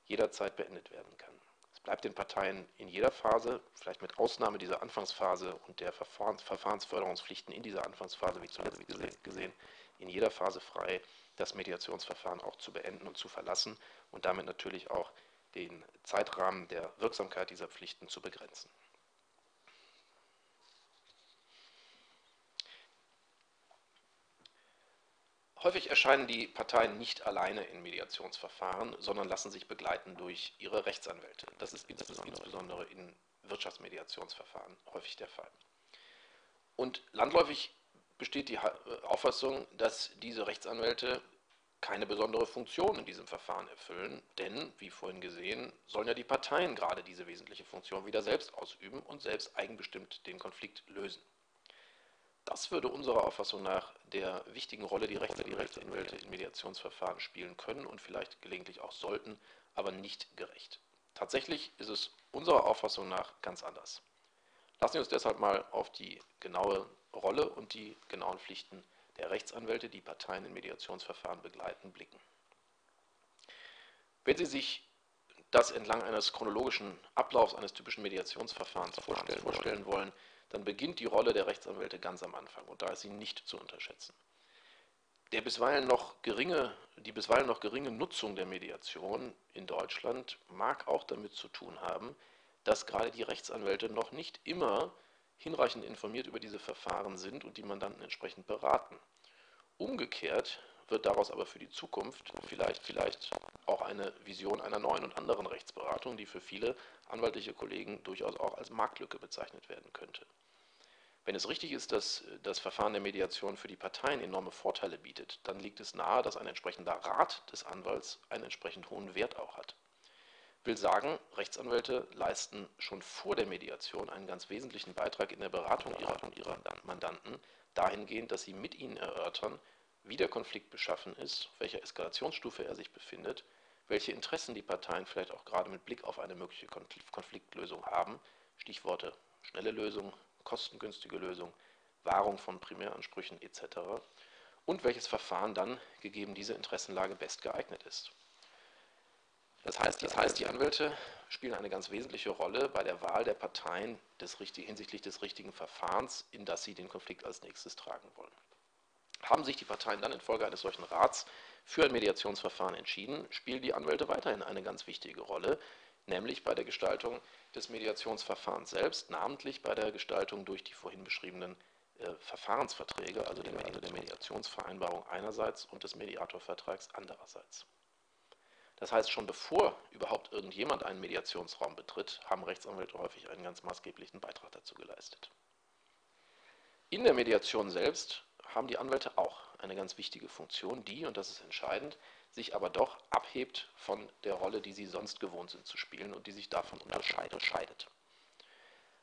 jederzeit beendet werden kann. Es bleibt den Parteien in jeder Phase, vielleicht mit Ausnahme dieser Anfangsphase und der Verfahrens Verfahrensförderungspflichten in dieser Anfangsphase, wie zuletzt gesehen, in jeder Phase frei, das Mediationsverfahren auch zu beenden und zu verlassen und damit natürlich auch den Zeitrahmen der Wirksamkeit dieser Pflichten zu begrenzen. Häufig erscheinen die Parteien nicht alleine in Mediationsverfahren, sondern lassen sich begleiten durch ihre Rechtsanwälte. Das ist, insbesondere in Wirtschaftsmediationsverfahren häufig der Fall. Und landläufig besteht die Auffassung, dass diese Rechtsanwälte keine besondere Funktion in diesem Verfahren erfüllen, denn, wie vorhin gesehen, sollen ja die Parteien gerade diese wesentliche Funktion wieder selbst ausüben und selbst eigenbestimmt den Konflikt lösen. Das würde unserer Auffassung nach der wichtigen Rolle, die Rechtsanwälte in Mediationsverfahren spielen können und vielleicht gelegentlich auch sollten, aber nicht gerecht. Tatsächlich ist es unserer Auffassung nach ganz anders. Lassen Sie uns deshalb mal auf die genaue Rolle und die genauen Pflichten der Rechtsanwälte, die Parteien in Mediationsverfahren begleiten, blicken. Wenn Sie sich das entlang eines chronologischen Ablaufs eines typischen Mediationsverfahrens vorstellen, vorstellen wollen, dann beginnt die Rolle der Rechtsanwälte ganz am Anfang und da ist sie nicht zu unterschätzen. Der bisweilen noch geringe, die bisweilen noch geringe Nutzung der Mediation in Deutschland mag auch damit zu tun haben, dass gerade die Rechtsanwälte noch nicht immer hinreichend informiert über diese Verfahren sind und die Mandanten entsprechend beraten. Umgekehrt wird daraus aber für die Zukunft vielleicht, vielleicht auch eine Vision einer neuen und anderen Rechtsberatung, die für viele anwaltliche Kollegen durchaus auch als Marktlücke bezeichnet werden könnte. Wenn es richtig ist, dass das Verfahren der Mediation für die Parteien enorme Vorteile bietet, dann liegt es nahe, dass ein entsprechender Rat des Anwalts einen entsprechend hohen Wert auch hat. Will sagen, Rechtsanwälte leisten schon vor der Mediation einen ganz wesentlichen Beitrag in der Beratung ihrer, ihrer Mandanten, dahingehend, dass sie mit ihnen erörtern, wie der Konflikt beschaffen ist, auf welcher Eskalationsstufe er sich befindet, welche Interessen die Parteien vielleicht auch gerade mit Blick auf eine mögliche Konfliktlösung haben, Stichworte schnelle Lösung, kostengünstige Lösung, Wahrung von Primäransprüchen etc. und welches Verfahren dann, gegeben diese Interessenlage, best geeignet ist. Das heißt, das heißt, die Anwälte spielen eine ganz wesentliche Rolle bei der Wahl der Parteien des, hinsichtlich des richtigen Verfahrens, in das sie den Konflikt als nächstes tragen wollen. Haben sich die Parteien dann infolge eines solchen Rats für ein Mediationsverfahren entschieden, spielen die Anwälte weiterhin eine ganz wichtige Rolle, nämlich bei der Gestaltung des Mediationsverfahrens selbst, namentlich bei der Gestaltung durch die vorhin beschriebenen äh, Verfahrensverträge, also der, also der Mediationsvereinbarung einerseits und des Mediatorvertrags andererseits. Das heißt, schon bevor überhaupt irgendjemand einen Mediationsraum betritt, haben Rechtsanwälte häufig einen ganz maßgeblichen Beitrag dazu geleistet. In der Mediation selbst haben die Anwälte auch eine ganz wichtige Funktion, die, und das ist entscheidend, sich aber doch abhebt von der Rolle, die sie sonst gewohnt sind zu spielen und die sich davon unterscheidet.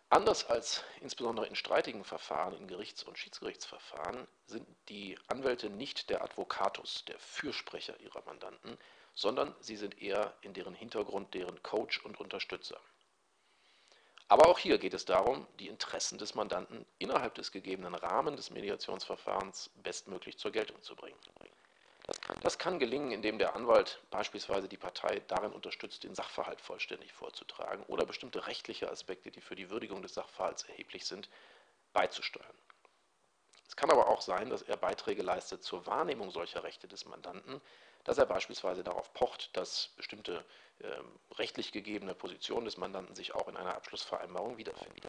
Anders als insbesondere in streitigen Verfahren, in Gerichts- und Schiedsgerichtsverfahren, sind die Anwälte nicht der Advocatus, der Fürsprecher ihrer Mandanten, sondern sie sind eher in deren Hintergrund deren Coach und Unterstützer. Aber auch hier geht es darum, die Interessen des Mandanten innerhalb des gegebenen Rahmens des Mediationsverfahrens bestmöglich zur Geltung zu bringen. Das kann, das kann, gelingen, indem der Anwalt beispielsweise die Partei darin unterstützt, den Sachverhalt vollständig vorzutragen oder bestimmte rechtliche Aspekte, die für die Würdigung des Sachverhalts erheblich sind, beizusteuern. Es kann aber auch sein, dass er Beiträge leistet zur Wahrnehmung solcher Rechte des Mandanten, dass er beispielsweise darauf pocht, dass bestimmte rechtlich gegebene Positionen des Mandanten sich auch in einer Abschlussvereinbarung wiederfinden.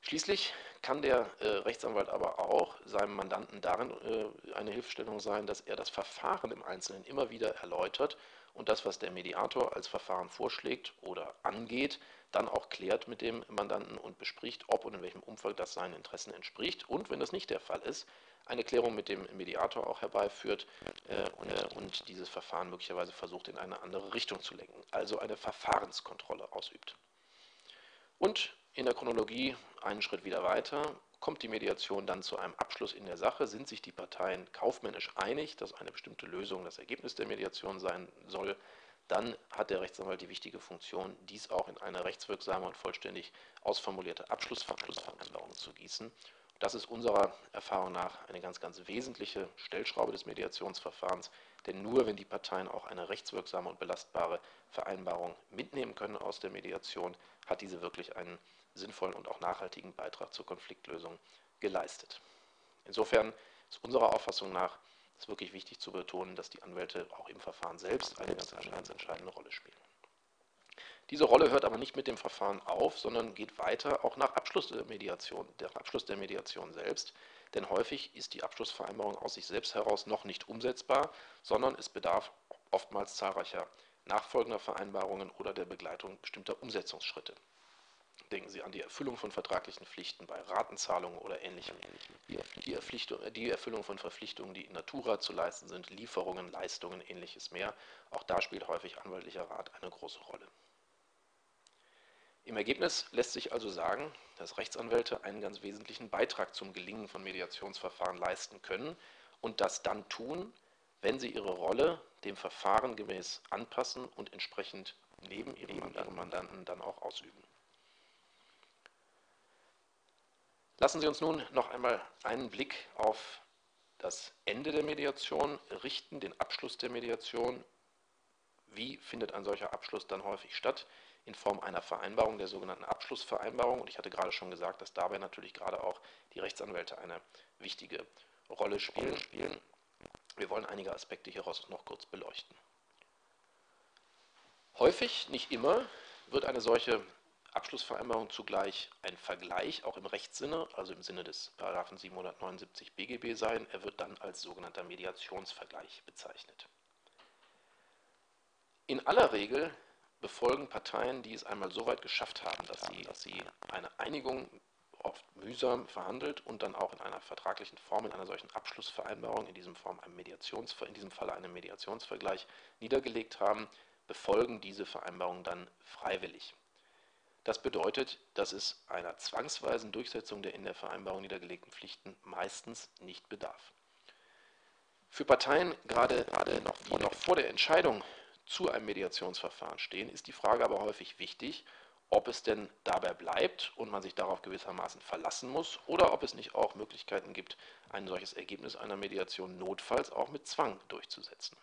Schließlich kann der äh, Rechtsanwalt aber auch seinem Mandanten darin äh, eine Hilfestellung sein, dass er das Verfahren im Einzelnen immer wieder erläutert und das, was der Mediator als Verfahren vorschlägt oder angeht, dann auch klärt mit dem Mandanten und bespricht, ob und in welchem Umfang das seinen Interessen entspricht. Und, wenn das nicht der Fall ist, eine Klärung mit dem Mediator auch herbeiführt äh, und, äh, und dieses Verfahren möglicherweise versucht in eine andere Richtung zu lenken, also eine Verfahrenskontrolle ausübt. Und in der Chronologie einen Schritt wieder weiter, kommt die Mediation dann zu einem Abschluss in der Sache, sind sich die Parteien kaufmännisch einig, dass eine bestimmte Lösung das Ergebnis der Mediation sein soll, dann hat der Rechtsanwalt die wichtige Funktion, dies auch in eine rechtswirksame und vollständig ausformulierte Abschlussvereinbarung zu gießen. Das ist unserer Erfahrung nach eine ganz, ganz wesentliche Stellschraube des Mediationsverfahrens, denn nur wenn die Parteien auch eine rechtswirksame und belastbare Vereinbarung mitnehmen können aus der Mediation, hat diese wirklich einen sinnvollen und auch nachhaltigen Beitrag zur Konfliktlösung geleistet. Insofern ist unserer Auffassung nach es wirklich wichtig zu betonen, dass die Anwälte auch im Verfahren selbst eine ganz, ganz entscheidende Rolle spielen. Diese Rolle hört aber nicht mit dem Verfahren auf, sondern geht weiter auch nach Abschluss der Mediation, der Abschluss der Mediation selbst. Denn häufig ist die Abschlussvereinbarung aus sich selbst heraus noch nicht umsetzbar, sondern es bedarf oftmals zahlreicher nachfolgender Vereinbarungen oder der Begleitung bestimmter Umsetzungsschritte. Denken Sie an die Erfüllung von vertraglichen Pflichten bei Ratenzahlungen oder ähnlichem, die, die, Erfüllung von Verpflichtungen, die in Natura zu leisten sind, Lieferungen, Leistungen, ähnliches mehr. Auch da spielt häufig anwaltlicher Rat eine große Rolle. Im Ergebnis lässt sich also sagen, dass Rechtsanwälte einen ganz wesentlichen Beitrag zum Gelingen von Mediationsverfahren leisten können und das dann tun, wenn sie ihre Rolle dem Verfahren gemäß anpassen und entsprechend neben ihrem Mandanten dann auch ausüben. Lassen Sie uns nun noch einmal einen Blick auf das Ende der Mediation richten, den Abschluss der Mediation. Wie findet ein solcher Abschluss dann häufig statt? In Form einer Vereinbarung, der sogenannten Abschlussvereinbarung. Und ich hatte gerade schon gesagt, dass dabei natürlich gerade auch die Rechtsanwälte eine wichtige Rolle spielen. Wir wollen einige Aspekte hieraus noch kurz beleuchten. Häufig, nicht immer, wird eine solche Abschlussvereinbarung zugleich ein Vergleich, auch im Rechtssinne, also im Sinne des 779 BGB sein. Er wird dann als sogenannter Mediationsvergleich bezeichnet. In aller Regel befolgen Parteien, die es einmal so weit geschafft haben, dass sie, dass sie eine Einigung oft mühsam verhandelt und dann auch in einer vertraglichen Form, in einer solchen Abschlussvereinbarung, in diesem, Form einem Mediations, in diesem Falle einem Mediationsvergleich niedergelegt haben, befolgen diese Vereinbarung dann freiwillig. Das bedeutet, dass es einer zwangsweisen Durchsetzung der in der Vereinbarung niedergelegten Pflichten meistens nicht bedarf. Für Parteien, gerade, noch, die noch vor der Entscheidung zu einem Mediationsverfahren stehen, ist die Frage aber häufig wichtig, ob es denn dabei bleibt und man sich darauf gewissermaßen verlassen muss oder ob es nicht auch Möglichkeiten gibt, ein solches Ergebnis einer Mediation notfalls auch mit Zwang durchzusetzen.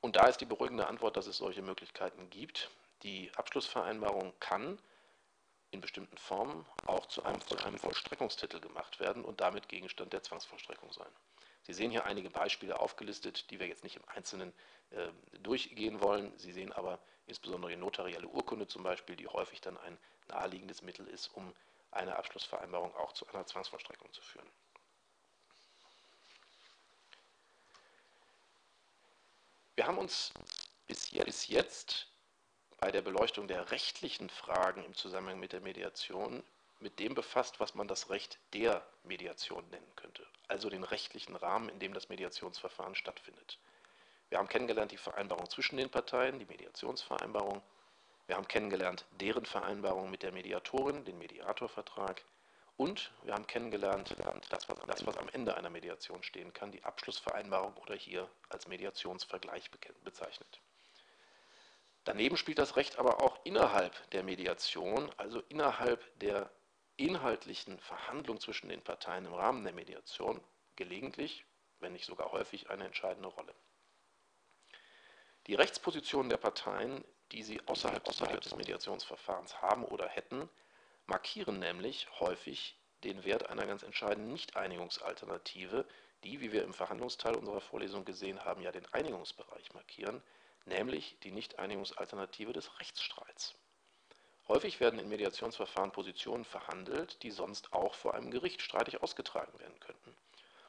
Und da ist die beruhigende Antwort, dass es solche Möglichkeiten gibt. Die Abschlussvereinbarung kann in bestimmten Formen auch zu einem, zu einem Vollstreckungstitel gemacht werden und damit Gegenstand der Zwangsvollstreckung sein. Sie sehen hier einige Beispiele aufgelistet, die wir jetzt nicht im Einzelnen äh, durchgehen wollen. Sie sehen aber insbesondere die notarielle Urkunde zum Beispiel, die häufig dann ein naheliegendes Mittel ist, um eine Abschlussvereinbarung auch zu einer Zwangsvollstreckung zu führen. Wir haben uns bis jetzt bei der Beleuchtung der rechtlichen Fragen im Zusammenhang mit der Mediation mit dem befasst, was man das Recht der Mediation nennen könnte, also den rechtlichen Rahmen, in dem das Mediationsverfahren stattfindet. Wir haben kennengelernt die Vereinbarung zwischen den Parteien, die Mediationsvereinbarung. Wir haben kennengelernt deren Vereinbarung mit der Mediatorin, den Mediatorvertrag. Und wir haben kennengelernt das was, am Ende einer Mediation stehen kann, die Abschlussvereinbarung oder hier als Mediationsvergleich bezeichnet. Daneben spielt das Recht aber auch innerhalb der Mediation, also innerhalb der inhaltlichen Verhandlung zwischen den Parteien im Rahmen der Mediation gelegentlich, wenn nicht sogar häufig, eine entscheidende Rolle. Die Rechtspositionen der Parteien, die sie außerhalb, außerhalb des Mediationsverfahrens haben oder hätten, markieren nämlich häufig den Wert einer ganz entscheidenden Nicht-Einigungsalternative, die, wie wir im Verhandlungsteil unserer Vorlesung gesehen haben, ja den Einigungsbereich markieren, nämlich die Nicht-Einigungsalternative des Rechtsstreits. Häufig werden in Mediationsverfahren Positionen verhandelt, die sonst auch vor einem Gericht streitig ausgetragen werden könnten.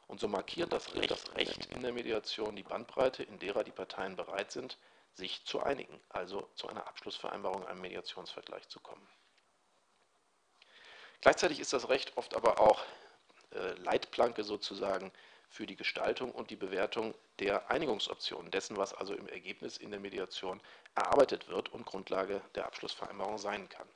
Und so markiert das Recht, das Recht in der Mediation die Bandbreite, in derer die Parteien bereit sind, sich zu einigen, also zu einer Abschlussvereinbarung, einem Mediationsvergleich zu kommen. Gleichzeitig ist das Recht oft aber auch äh, Leitplanke sozusagen für die Gestaltung und die Bewertung der Einigungsoptionen, dessen, was also im Ergebnis in der Mediation erarbeitet wird und Grundlage der Abschlussvereinbarung sein kann.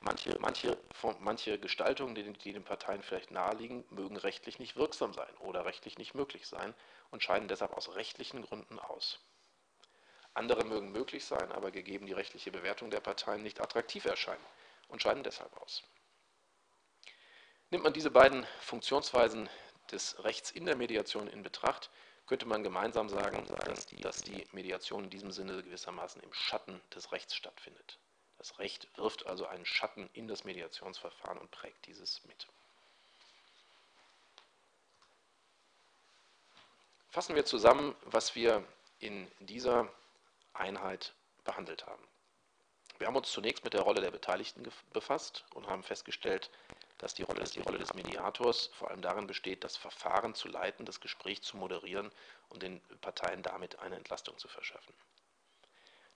Manche, manche, manche Gestaltungen, die, die den Parteien vielleicht naheliegen, mögen rechtlich nicht wirksam sein oder rechtlich nicht möglich sein und scheiden deshalb aus rechtlichen Gründen aus. Andere mögen möglich sein, aber gegeben die rechtliche Bewertung der Parteien nicht attraktiv erscheinen und scheiden deshalb aus. Nimmt man diese beiden Funktionsweisen des Rechts in der Mediation in Betracht, könnte man gemeinsam sagen, dass die, dass die Mediation in diesem Sinne gewissermaßen im Schatten des Rechts stattfindet. Das Recht wirft also einen Schatten in das Mediationsverfahren und prägt dieses mit. Fassen wir zusammen, was wir in dieser Einheit behandelt haben. Wir haben uns zunächst mit der Rolle der Beteiligten befasst und haben festgestellt, dass die Rolle, des Mediators vor allem darin besteht, das Verfahren zu leiten, das Gespräch zu moderieren und den Parteien damit eine Entlastung zu verschaffen.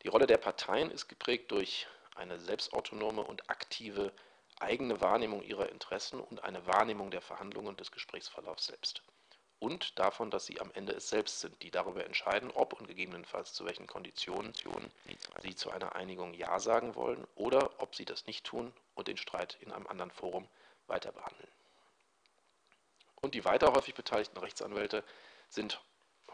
Die Rolle der Parteien ist geprägt durch eine selbstautonome und aktive eigene Wahrnehmung ihrer Interessen und eine Wahrnehmung der Verhandlungen und des Gesprächsverlaufs selbst. Und davon, dass sie am Ende es selbst sind, die darüber entscheiden, ob und gegebenenfalls zu welchen Konditionen sie zu einer Einigung Ja sagen wollen oder ob sie das nicht tun und den Streit in einem anderen Forum weiter behandeln. Und die weiter häufig beteiligten Rechtsanwälte sind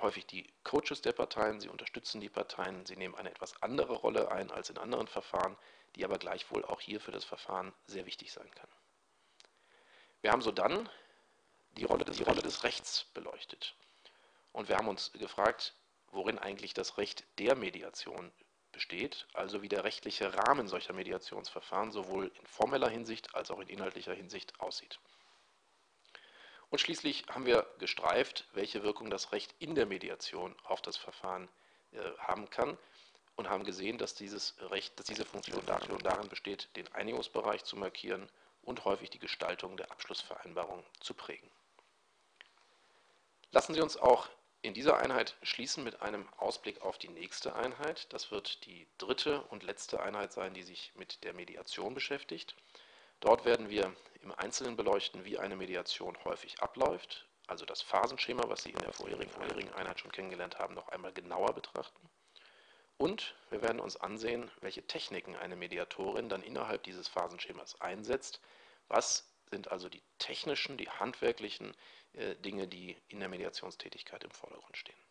häufig die Coaches der Parteien, sie unterstützen die Parteien, sie nehmen eine etwas andere Rolle ein als in anderen Verfahren, die aber gleichwohl auch hier für das Verfahren sehr wichtig sein kann. Wir haben so dann die Rolle des, die Rolle des Rechts beleuchtet. Und wir haben uns gefragt, worin eigentlich das Recht der Mediation besteht, also wie der rechtliche Rahmen solcher Mediationsverfahren sowohl in formeller Hinsicht als auch in inhaltlicher Hinsicht aussieht. Und schließlich haben wir gestreift, welche Wirkung das Recht in der Mediation auf das Verfahren äh, haben kann und haben gesehen, dass dieses Recht, dass diese Funktion darin, besteht, den Einigungsbereich zu markieren und häufig die Gestaltung der Abschlussvereinbarung zu prägen. Lassen Sie uns auch in dieser Einheit schließen mit einem Ausblick auf die nächste Einheit. Das wird die dritte und letzte Einheit sein, die sich mit der Mediation beschäftigt. Dort werden wir im Einzelnen beleuchten, wie eine Mediation häufig abläuft, also das Phasenschema, was Sie in der vorherigen Einheit schon kennengelernt haben, noch einmal genauer betrachten. Und wir werden uns ansehen, welche Techniken eine Mediatorin dann innerhalb dieses Phasenschemas einsetzt. Was sind also die technischen, die handwerklichen äh, Dinge, die in der Mediationstätigkeit im Vordergrund stehen.